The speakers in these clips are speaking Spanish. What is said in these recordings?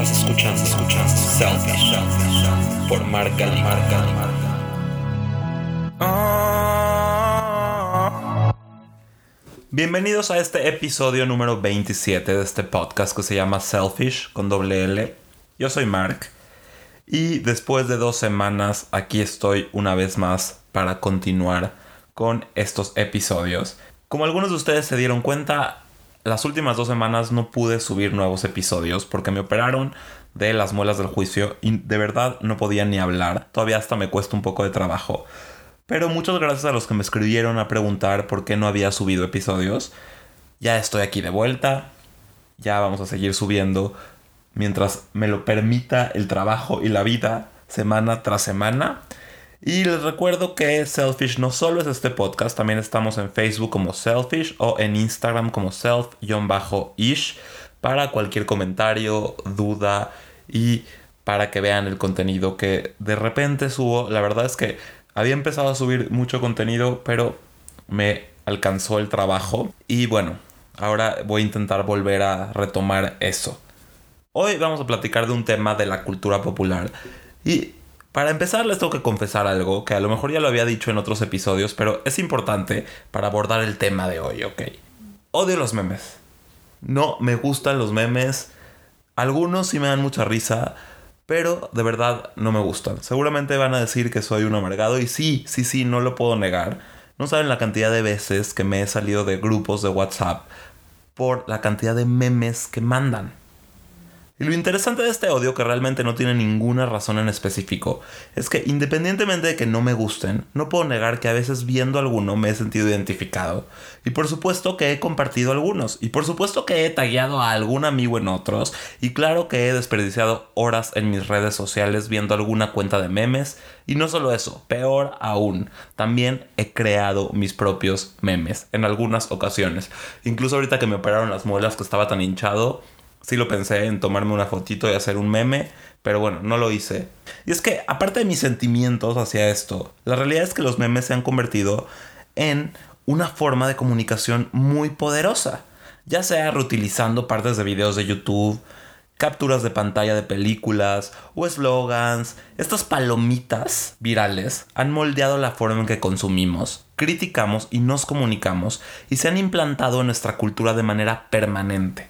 Estás escuchando, Selfish por Marca Marca Bienvenidos a este episodio número 27 de este podcast que se llama Selfish con doble L. Yo soy Mark y después de dos semanas aquí estoy una vez más para continuar con estos episodios. Como algunos de ustedes se dieron cuenta, las últimas dos semanas no pude subir nuevos episodios porque me operaron de las muelas del juicio y de verdad no podía ni hablar. Todavía hasta me cuesta un poco de trabajo. Pero muchas gracias a los que me escribieron a preguntar por qué no había subido episodios. Ya estoy aquí de vuelta. Ya vamos a seguir subiendo mientras me lo permita el trabajo y la vida semana tras semana. Y les recuerdo que Selfish no solo es este podcast, también estamos en Facebook como Selfish o en Instagram como self-ish para cualquier comentario, duda y para que vean el contenido que de repente subo. La verdad es que había empezado a subir mucho contenido, pero me alcanzó el trabajo y bueno, ahora voy a intentar volver a retomar eso. Hoy vamos a platicar de un tema de la cultura popular y para empezar, les tengo que confesar algo que a lo mejor ya lo había dicho en otros episodios, pero es importante para abordar el tema de hoy, ¿ok? Odio los memes. No me gustan los memes. Algunos sí me dan mucha risa, pero de verdad no me gustan. Seguramente van a decir que soy un amargado y sí, sí, sí, no lo puedo negar. No saben la cantidad de veces que me he salido de grupos de WhatsApp por la cantidad de memes que mandan. Y lo interesante de este odio, que realmente no tiene ninguna razón en específico, es que independientemente de que no me gusten, no puedo negar que a veces viendo alguno me he sentido identificado. Y por supuesto que he compartido algunos. Y por supuesto que he tagueado a algún amigo en otros. Y claro que he desperdiciado horas en mis redes sociales viendo alguna cuenta de memes. Y no solo eso, peor aún, también he creado mis propios memes en algunas ocasiones. Incluso ahorita que me operaron las muelas que estaba tan hinchado sí lo pensé en tomarme una fotito y hacer un meme, pero bueno, no lo hice. Y es que, aparte de mis sentimientos hacia esto, la realidad es que los memes se han convertido en una forma de comunicación muy poderosa, ya sea reutilizando partes de videos de YouTube, capturas de pantalla de películas o eslogans, estas palomitas virales han moldeado la forma en que consumimos, criticamos y nos comunicamos y se han implantado en nuestra cultura de manera permanente.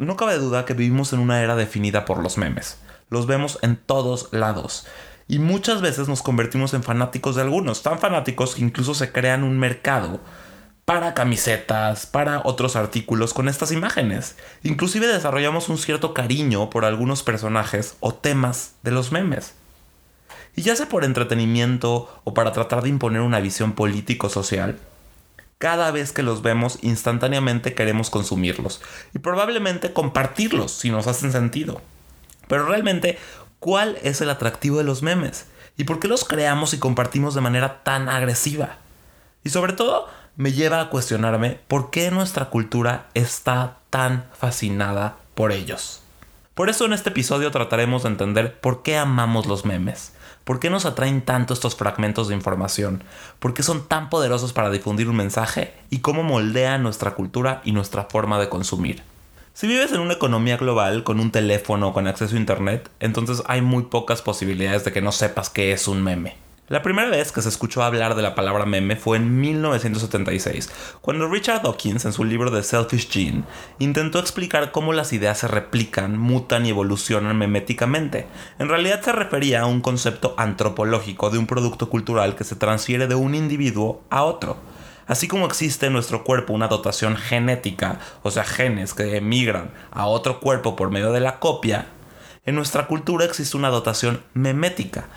No cabe duda que vivimos en una era definida por los memes. Los vemos en todos lados. Y muchas veces nos convertimos en fanáticos de algunos, tan fanáticos que incluso se crean un mercado para camisetas, para otros artículos con estas imágenes. Inclusive desarrollamos un cierto cariño por algunos personajes o temas de los memes. Y ya sea por entretenimiento o para tratar de imponer una visión político-social, cada vez que los vemos instantáneamente queremos consumirlos y probablemente compartirlos si nos hacen sentido. Pero realmente, ¿cuál es el atractivo de los memes? ¿Y por qué los creamos y compartimos de manera tan agresiva? Y sobre todo, me lleva a cuestionarme por qué nuestra cultura está tan fascinada por ellos. Por eso en este episodio trataremos de entender por qué amamos los memes, ¿Por qué nos atraen tanto estos fragmentos de información? ¿Por qué son tan poderosos para difundir un mensaje? ¿Y cómo moldean nuestra cultura y nuestra forma de consumir? Si vives en una economía global con un teléfono con acceso a Internet, entonces hay muy pocas posibilidades de que no sepas qué es un meme. La primera vez que se escuchó hablar de la palabra meme fue en 1976, cuando Richard Dawkins, en su libro The Selfish Gene, intentó explicar cómo las ideas se replican, mutan y evolucionan meméticamente. En realidad se refería a un concepto antropológico de un producto cultural que se transfiere de un individuo a otro. Así como existe en nuestro cuerpo una dotación genética, o sea, genes que emigran a otro cuerpo por medio de la copia, en nuestra cultura existe una dotación memética,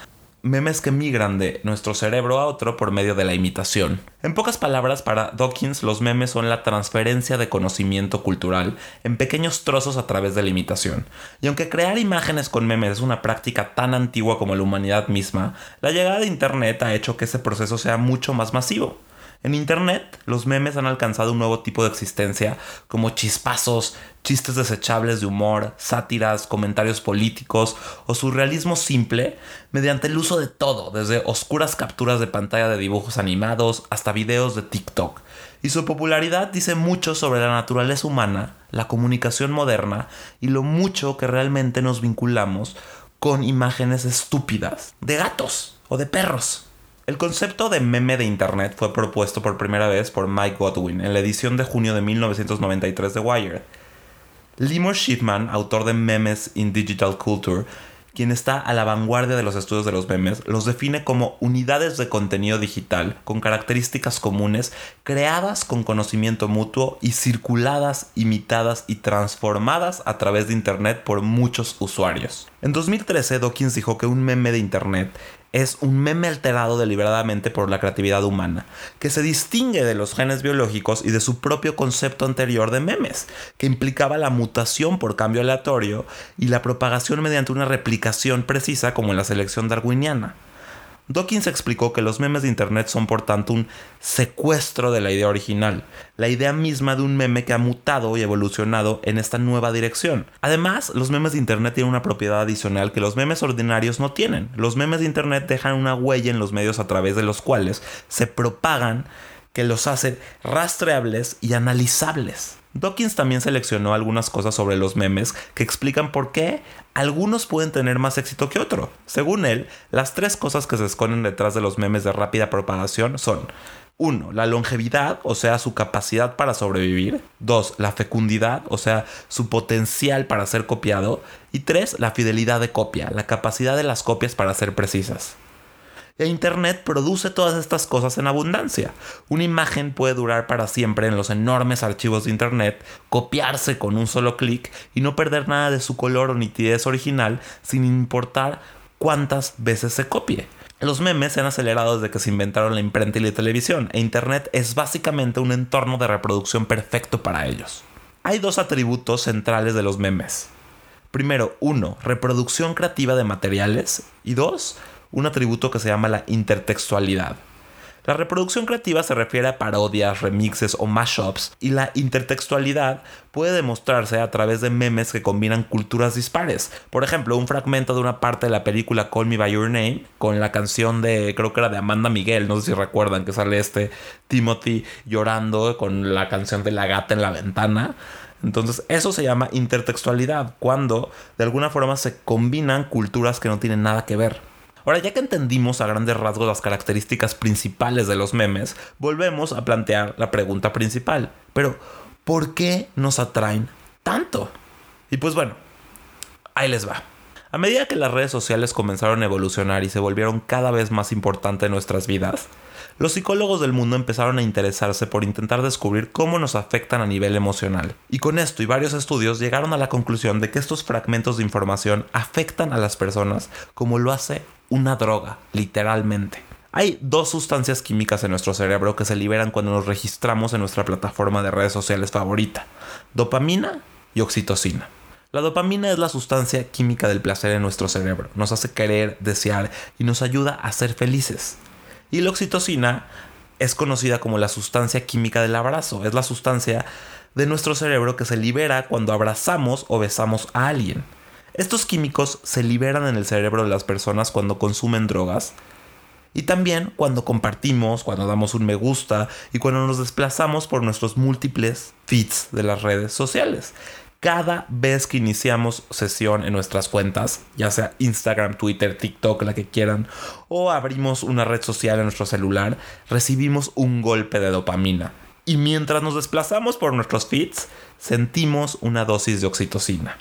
memes que migran de nuestro cerebro a otro por medio de la imitación. En pocas palabras, para Dawkins los memes son la transferencia de conocimiento cultural en pequeños trozos a través de la imitación. Y aunque crear imágenes con memes es una práctica tan antigua como la humanidad misma, la llegada de Internet ha hecho que ese proceso sea mucho más masivo. En Internet, los memes han alcanzado un nuevo tipo de existencia, como chispazos, chistes desechables de humor, sátiras, comentarios políticos o surrealismo simple, mediante el uso de todo, desde oscuras capturas de pantalla de dibujos animados hasta videos de TikTok. y su popularidad dice mucho sobre la naturaleza humana, la comunicación moderna y lo mucho que realmente nos vinculamos con imágenes estúpidas de gatos o de perros. El concepto de meme de Internet fue propuesto por primera vez por Mike Godwin en la edición de junio de 1993 de Wired. Limor Shipman, autor de Memes in Digital Culture, quien está a la vanguardia de los estudios de los memes, los define como unidades de contenido digital con características comunes, creadas con conocimiento mutuo y circuladas, imitadas y transformadas a través de Internet por muchos usuarios. En 2013, Dawkins dijo que un meme de Internet es un meme alterado deliberadamente por la creatividad humana, que se distingue de los genes biológicos y de su propio concepto anterior de memes, que implicaba la mutación por cambio aleatorio y la propagación mediante una replicación precisa como en la selección darwiniana. Dawkins explicó que los memes de Internet son por tanto un secuestro de la idea original, la idea misma de un meme que ha mutado y evolucionado en esta nueva dirección. Además, los memes de Internet tienen una propiedad adicional que los memes ordinarios no tienen. Los memes de Internet dejan una huella en los medios a través de los cuales se propagan que los hace rastreables y analizables. Dawkins también seleccionó algunas cosas sobre los memes que explican por qué algunos pueden tener más éxito que otro. Según él, las tres cosas que se esconden detrás de los memes de rápida propagación son 1. La longevidad, o sea, su capacidad para sobrevivir. 2. La fecundidad, o sea, su potencial para ser copiado. Y 3. La fidelidad de copia, la capacidad de las copias para ser precisas. E Internet produce todas estas cosas en abundancia. Una imagen puede durar para siempre en los enormes archivos de Internet, copiarse con un solo clic y no perder nada de su color o nitidez original sin importar cuántas veces se copie. Los memes se han acelerado desde que se inventaron la imprenta y la televisión, e Internet es básicamente un entorno de reproducción perfecto para ellos. Hay dos atributos centrales de los memes. Primero, uno, reproducción creativa de materiales y dos, un atributo que se llama la intertextualidad. La reproducción creativa se refiere a parodias, remixes o mashups y la intertextualidad puede demostrarse a través de memes que combinan culturas dispares. Por ejemplo, un fragmento de una parte de la película Call Me By Your Name con la canción de, creo que era de Amanda Miguel, no sé si recuerdan que sale este Timothy llorando con la canción de la gata en la ventana. Entonces eso se llama intertextualidad, cuando de alguna forma se combinan culturas que no tienen nada que ver. Ahora, ya que entendimos a grandes rasgos las características principales de los memes, volvemos a plantear la pregunta principal. Pero, ¿por qué nos atraen tanto? Y pues bueno, ahí les va. A medida que las redes sociales comenzaron a evolucionar y se volvieron cada vez más importantes en nuestras vidas, los psicólogos del mundo empezaron a interesarse por intentar descubrir cómo nos afectan a nivel emocional. Y con esto y varios estudios llegaron a la conclusión de que estos fragmentos de información afectan a las personas como lo hace una droga, literalmente. Hay dos sustancias químicas en nuestro cerebro que se liberan cuando nos registramos en nuestra plataforma de redes sociales favorita. Dopamina y oxitocina. La dopamina es la sustancia química del placer en nuestro cerebro. Nos hace querer, desear y nos ayuda a ser felices. Y la oxitocina es conocida como la sustancia química del abrazo. Es la sustancia de nuestro cerebro que se libera cuando abrazamos o besamos a alguien. Estos químicos se liberan en el cerebro de las personas cuando consumen drogas y también cuando compartimos, cuando damos un me gusta y cuando nos desplazamos por nuestros múltiples feeds de las redes sociales. Cada vez que iniciamos sesión en nuestras cuentas, ya sea Instagram, Twitter, TikTok, la que quieran, o abrimos una red social en nuestro celular, recibimos un golpe de dopamina. Y mientras nos desplazamos por nuestros feeds, sentimos una dosis de oxitocina.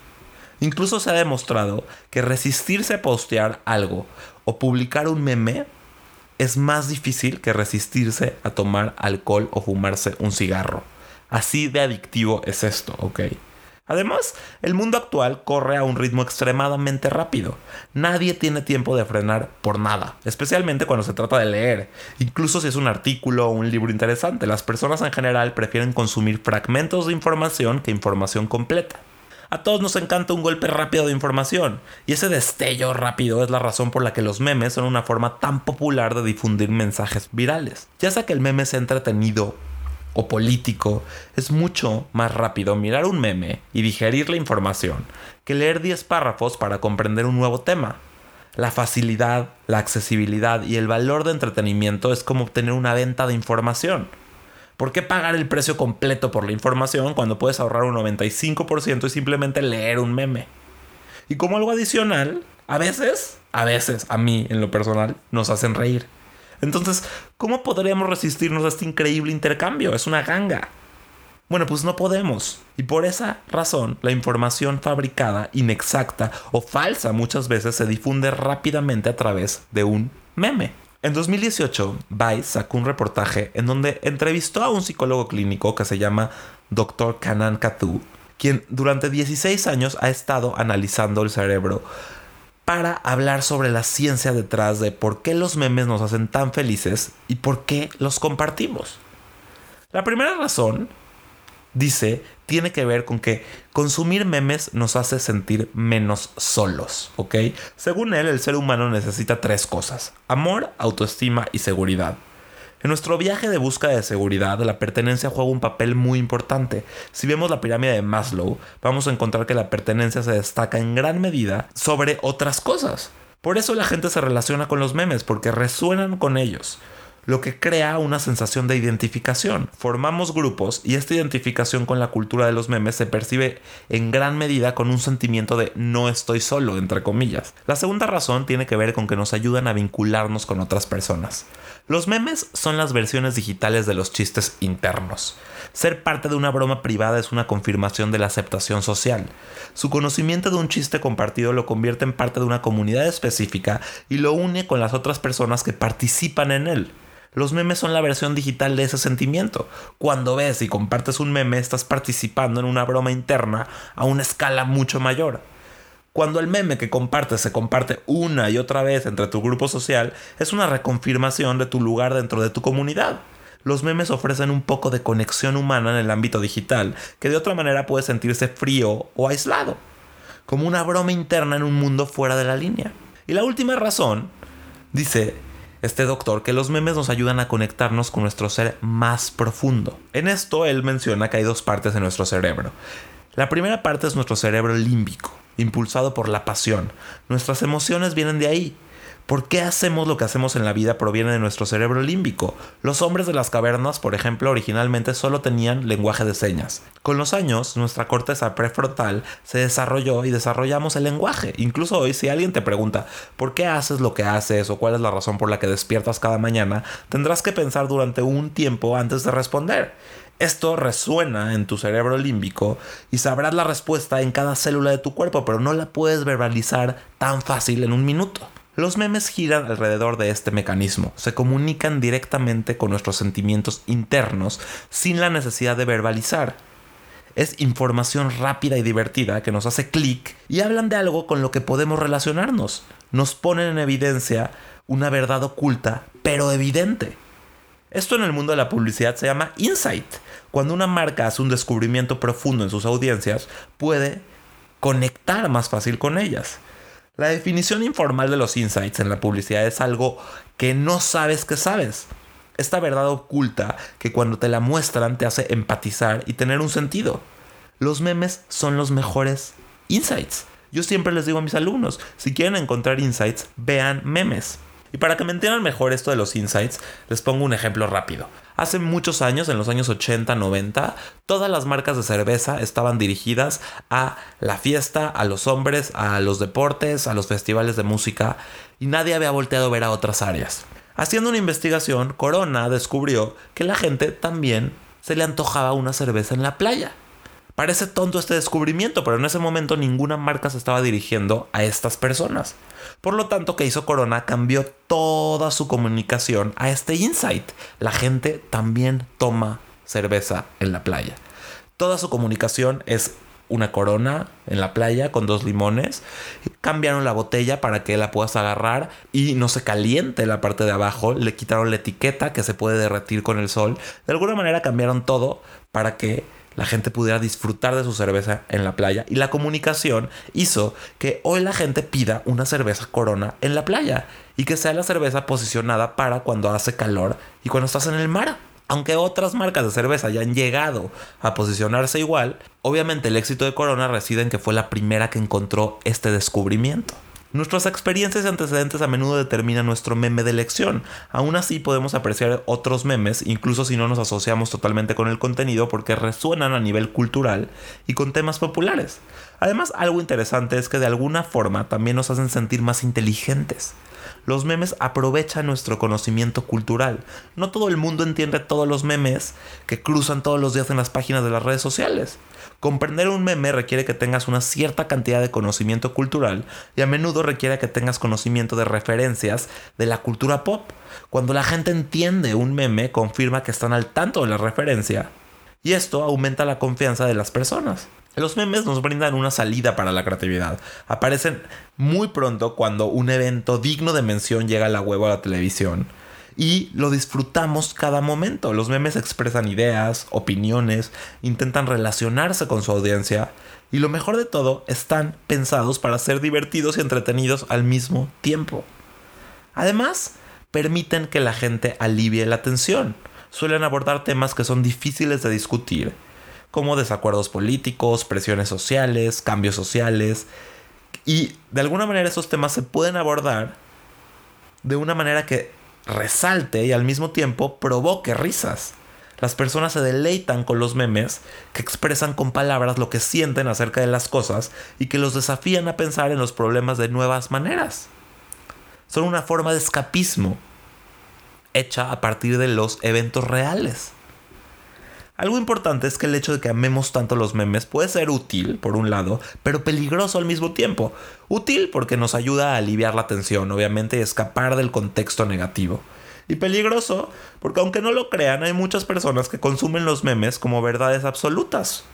Incluso se ha demostrado que resistirse a postear algo o publicar un meme es más difícil que resistirse a tomar alcohol o fumarse un cigarro. Así de adictivo es esto, ¿ok? Además, el mundo actual corre a un ritmo extremadamente rápido. Nadie tiene tiempo de frenar por nada, especialmente cuando se trata de leer. Incluso si es un artículo o un libro interesante, las personas en general prefieren consumir fragmentos de información que información completa. A todos nos encanta un golpe rápido de información, y ese destello rápido es la razón por la que los memes son una forma tan popular de difundir mensajes virales. Ya sea que el meme sea entretenido o político, es mucho más rápido mirar un meme y digerir la información que leer 10 párrafos para comprender un nuevo tema. La facilidad, la accesibilidad y el valor de entretenimiento es como obtener una venta de información. ¿Por qué pagar el precio completo por la información cuando puedes ahorrar un 95% y simplemente leer un meme? Y como algo adicional, a veces, a veces, a mí en lo personal, nos hacen reír. Entonces, ¿cómo podríamos resistirnos a este increíble intercambio? Es una ganga. Bueno, pues no podemos. Y por esa razón, la información fabricada, inexacta o falsa muchas veces se difunde rápidamente a través de un meme. En 2018, Vice sacó un reportaje en donde entrevistó a un psicólogo clínico que se llama Dr. Kanan Katu, quien durante 16 años ha estado analizando el cerebro para hablar sobre la ciencia detrás de por qué los memes nos hacen tan felices y por qué los compartimos. La primera razón, dice, tiene que ver con que consumir memes nos hace sentir menos solos, ¿ok? Según él, el ser humano necesita tres cosas, amor, autoestima y seguridad. En nuestro viaje de búsqueda de seguridad, la pertenencia juega un papel muy importante. Si vemos la pirámide de Maslow, vamos a encontrar que la pertenencia se destaca en gran medida sobre otras cosas. Por eso la gente se relaciona con los memes, porque resuenan con ellos lo que crea una sensación de identificación. Formamos grupos y esta identificación con la cultura de los memes se percibe en gran medida con un sentimiento de no estoy solo, entre comillas. La segunda razón tiene que ver con que nos ayudan a vincularnos con otras personas. Los memes son las versiones digitales de los chistes internos. Ser parte de una broma privada es una confirmación de la aceptación social. Su conocimiento de un chiste compartido lo convierte en parte de una comunidad específica y lo une con las otras personas que participan en él. Los memes son la versión digital de ese sentimiento. Cuando ves y compartes un meme, estás participando en una broma interna a una escala mucho mayor. Cuando el meme que compartes se comparte una y otra vez entre tu grupo social, es una reconfirmación de tu lugar dentro de tu comunidad. Los memes ofrecen un poco de conexión humana en el ámbito digital, que de otra manera puede sentirse frío o aislado, como una broma interna en un mundo fuera de la línea. Y la última razón, dice, este doctor que los memes nos ayudan a conectarnos con nuestro ser más profundo. En esto él menciona que hay dos partes de nuestro cerebro. La primera parte es nuestro cerebro límbico, impulsado por la pasión. Nuestras emociones vienen de ahí. ¿Por qué hacemos lo que hacemos en la vida proviene de nuestro cerebro límbico? Los hombres de las cavernas, por ejemplo, originalmente solo tenían lenguaje de señas. Con los años, nuestra corteza prefrontal se desarrolló y desarrollamos el lenguaje. Incluso hoy, si alguien te pregunta por qué haces lo que haces o cuál es la razón por la que despiertas cada mañana, tendrás que pensar durante un tiempo antes de responder. Esto resuena en tu cerebro límbico y sabrás la respuesta en cada célula de tu cuerpo, pero no la puedes verbalizar tan fácil en un minuto. Los memes giran alrededor de este mecanismo, se comunican directamente con nuestros sentimientos internos sin la necesidad de verbalizar. Es información rápida y divertida que nos hace clic y hablan de algo con lo que podemos relacionarnos. Nos ponen en evidencia una verdad oculta, pero evidente. Esto en el mundo de la publicidad se llama insight. Cuando una marca hace un descubrimiento profundo en sus audiencias, puede conectar más fácil con ellas. La definición informal de los insights en la publicidad es algo que no sabes que sabes. Esta verdad oculta que cuando te la muestran te hace empatizar y tener un sentido. Los memes son los mejores insights. Yo siempre les digo a mis alumnos, si quieren encontrar insights, vean memes. Y para que me entiendan mejor esto de los insights, les pongo un ejemplo rápido. Hace muchos años, en los años 80, 90, todas las marcas de cerveza estaban dirigidas a la fiesta, a los hombres, a los deportes, a los festivales de música, y nadie había volteado a ver a otras áreas. Haciendo una investigación, Corona descubrió que la gente también se le antojaba una cerveza en la playa. Parece tonto este descubrimiento, pero en ese momento ninguna marca se estaba dirigiendo a estas personas. Por lo tanto, ¿qué hizo Corona? Cambió toda su comunicación a este insight. La gente también toma cerveza en la playa. Toda su comunicación es una corona en la playa con dos limones. Cambiaron la botella para que la puedas agarrar y no se caliente la parte de abajo. Le quitaron la etiqueta que se puede derretir con el sol. De alguna manera cambiaron todo para que la gente pudiera disfrutar de su cerveza en la playa y la comunicación hizo que hoy la gente pida una cerveza corona en la playa y que sea la cerveza posicionada para cuando hace calor y cuando estás en el mar. Aunque otras marcas de cerveza ya han llegado a posicionarse igual, obviamente el éxito de Corona reside en que fue la primera que encontró este descubrimiento. Nuestras experiencias y antecedentes a menudo determinan nuestro meme de elección. Aún así podemos apreciar otros memes, incluso si no nos asociamos totalmente con el contenido, porque resuenan a nivel cultural y con temas populares. Además, algo interesante es que de alguna forma también nos hacen sentir más inteligentes. Los memes aprovechan nuestro conocimiento cultural. No todo el mundo entiende todos los memes que cruzan todos los días en las páginas de las redes sociales. Comprender un meme requiere que tengas una cierta cantidad de conocimiento cultural y a menudo requiere que tengas conocimiento de referencias de la cultura pop. Cuando la gente entiende un meme, confirma que están al tanto de la referencia y esto aumenta la confianza de las personas. Los memes nos brindan una salida para la creatividad. Aparecen muy pronto cuando un evento digno de mención llega a la web o a la televisión. Y lo disfrutamos cada momento. Los memes expresan ideas, opiniones, intentan relacionarse con su audiencia. Y lo mejor de todo, están pensados para ser divertidos y entretenidos al mismo tiempo. Además, permiten que la gente alivie la tensión. Suelen abordar temas que son difíciles de discutir como desacuerdos políticos, presiones sociales, cambios sociales. Y de alguna manera esos temas se pueden abordar de una manera que resalte y al mismo tiempo provoque risas. Las personas se deleitan con los memes que expresan con palabras lo que sienten acerca de las cosas y que los desafían a pensar en los problemas de nuevas maneras. Son una forma de escapismo hecha a partir de los eventos reales. Algo importante es que el hecho de que amemos tanto los memes puede ser útil, por un lado, pero peligroso al mismo tiempo. Útil porque nos ayuda a aliviar la tensión, obviamente, y escapar del contexto negativo. Y peligroso porque aunque no lo crean, hay muchas personas que consumen los memes como verdades absolutas.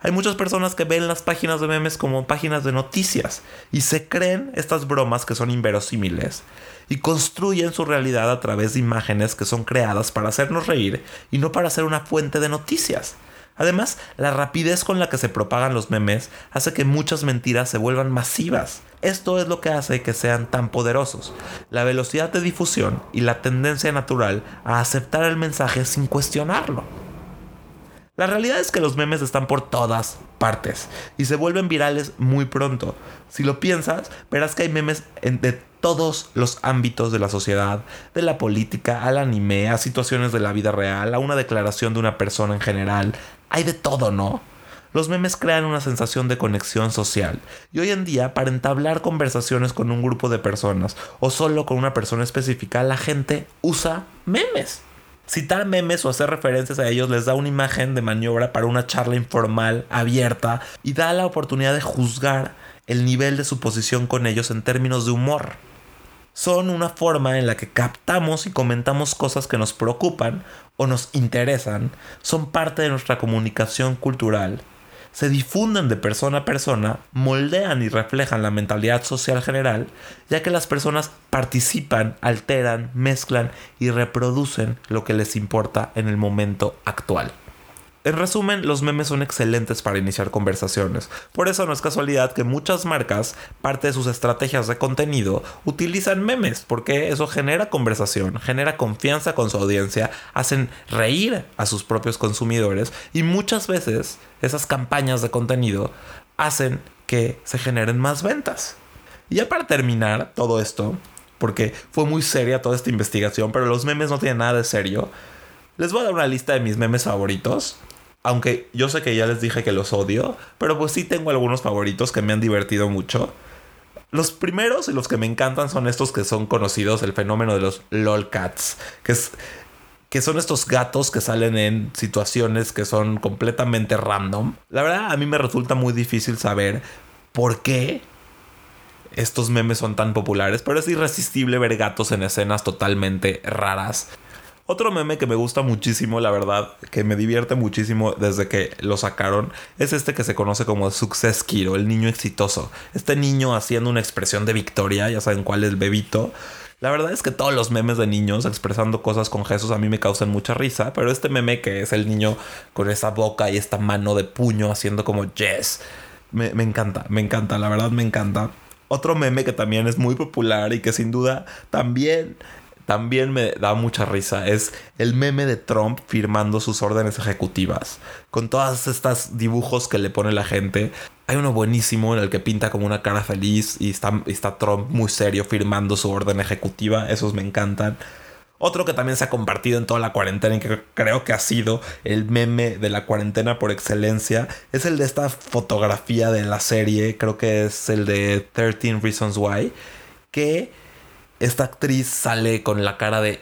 Hay muchas personas que ven las páginas de memes como páginas de noticias y se creen estas bromas que son inverosímiles y construyen su realidad a través de imágenes que son creadas para hacernos reír y no para ser una fuente de noticias. Además, la rapidez con la que se propagan los memes hace que muchas mentiras se vuelvan masivas. Esto es lo que hace que sean tan poderosos. La velocidad de difusión y la tendencia natural a aceptar el mensaje sin cuestionarlo. La realidad es que los memes están por todas partes y se vuelven virales muy pronto. Si lo piensas, verás que hay memes de todos los ámbitos de la sociedad, de la política, al anime, a situaciones de la vida real, a una declaración de una persona en general. Hay de todo, ¿no? Los memes crean una sensación de conexión social y hoy en día para entablar conversaciones con un grupo de personas o solo con una persona específica, la gente usa memes. Citar memes o hacer referencias a ellos les da una imagen de maniobra para una charla informal, abierta, y da la oportunidad de juzgar el nivel de su posición con ellos en términos de humor. Son una forma en la que captamos y comentamos cosas que nos preocupan o nos interesan, son parte de nuestra comunicación cultural se difunden de persona a persona, moldean y reflejan la mentalidad social general, ya que las personas participan, alteran, mezclan y reproducen lo que les importa en el momento actual. En resumen, los memes son excelentes para iniciar conversaciones. Por eso no es casualidad que muchas marcas, parte de sus estrategias de contenido, utilizan memes, porque eso genera conversación, genera confianza con su audiencia, hacen reír a sus propios consumidores y muchas veces esas campañas de contenido hacen que se generen más ventas. Y ya para terminar todo esto, porque fue muy seria toda esta investigación, pero los memes no tienen nada de serio. Les voy a dar una lista de mis memes favoritos aunque yo sé que ya les dije que los odio, pero pues sí tengo algunos favoritos que me han divertido mucho. Los primeros y los que me encantan son estos que son conocidos, el fenómeno de los lolcats, que es que son estos gatos que salen en situaciones que son completamente random. La verdad a mí me resulta muy difícil saber por qué estos memes son tan populares, pero es irresistible ver gatos en escenas totalmente raras. Otro meme que me gusta muchísimo, la verdad, que me divierte muchísimo desde que lo sacaron, es este que se conoce como Success Kiro, el niño exitoso. Este niño haciendo una expresión de victoria, ya saben cuál es el bebito. La verdad es que todos los memes de niños expresando cosas con Jesús a mí me causan mucha risa, pero este meme que es el niño con esa boca y esta mano de puño haciendo como yes, me, me encanta, me encanta, la verdad me encanta. Otro meme que también es muy popular y que sin duda también también me da mucha risa es el meme de Trump firmando sus órdenes ejecutivas. Con todas estas dibujos que le pone la gente. Hay uno buenísimo en el que pinta como una cara feliz y está, está Trump muy serio firmando su orden ejecutiva. Esos me encantan. Otro que también se ha compartido en toda la cuarentena y que creo que ha sido el meme de la cuarentena por excelencia es el de esta fotografía de la serie, creo que es el de 13 Reasons Why, que esta actriz sale con la cara de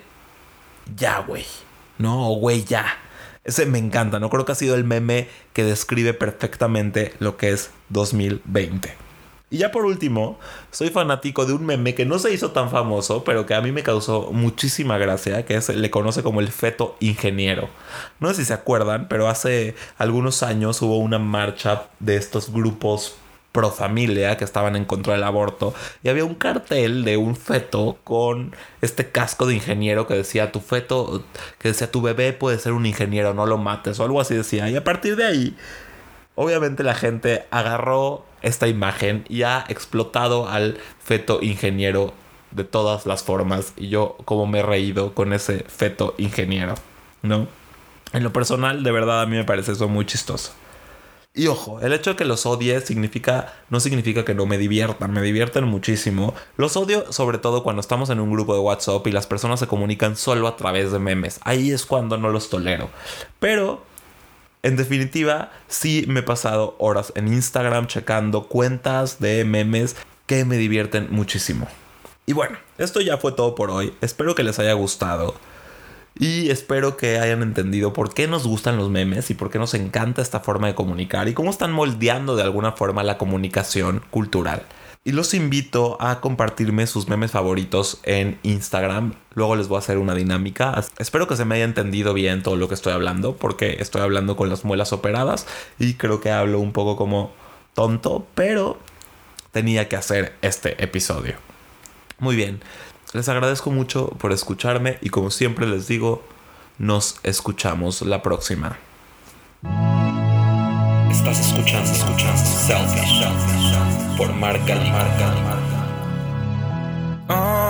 ya, güey, ¿no? O güey, ya. Ese me encanta, ¿no? Creo que ha sido el meme que describe perfectamente lo que es 2020. Y ya por último, soy fanático de un meme que no se hizo tan famoso, pero que a mí me causó muchísima gracia, que es, le conoce como el feto ingeniero. No sé si se acuerdan, pero hace algunos años hubo una marcha de estos grupos pro familia que estaban en contra del aborto y había un cartel de un feto con este casco de ingeniero que decía tu feto que decía tu bebé puede ser un ingeniero no lo mates o algo así decía y a partir de ahí obviamente la gente agarró esta imagen y ha explotado al feto ingeniero de todas las formas. Y yo como me he reído con ese feto ingeniero, ¿no? En lo personal, de verdad a mí me parece eso muy chistoso. Y ojo, el hecho de que los odie significa, no significa que no me diviertan, me divierten muchísimo. Los odio sobre todo cuando estamos en un grupo de WhatsApp y las personas se comunican solo a través de memes. Ahí es cuando no los tolero. Pero en definitiva, sí me he pasado horas en Instagram checando cuentas de memes que me divierten muchísimo. Y bueno, esto ya fue todo por hoy. Espero que les haya gustado. Y espero que hayan entendido por qué nos gustan los memes y por qué nos encanta esta forma de comunicar y cómo están moldeando de alguna forma la comunicación cultural. Y los invito a compartirme sus memes favoritos en Instagram. Luego les voy a hacer una dinámica. Espero que se me haya entendido bien todo lo que estoy hablando, porque estoy hablando con las muelas operadas y creo que hablo un poco como tonto, pero tenía que hacer este episodio. Muy bien, les agradezco mucho por escucharme y como siempre les digo, nos escuchamos la próxima. Estás escuchando, escuchando por marca, marca, marca.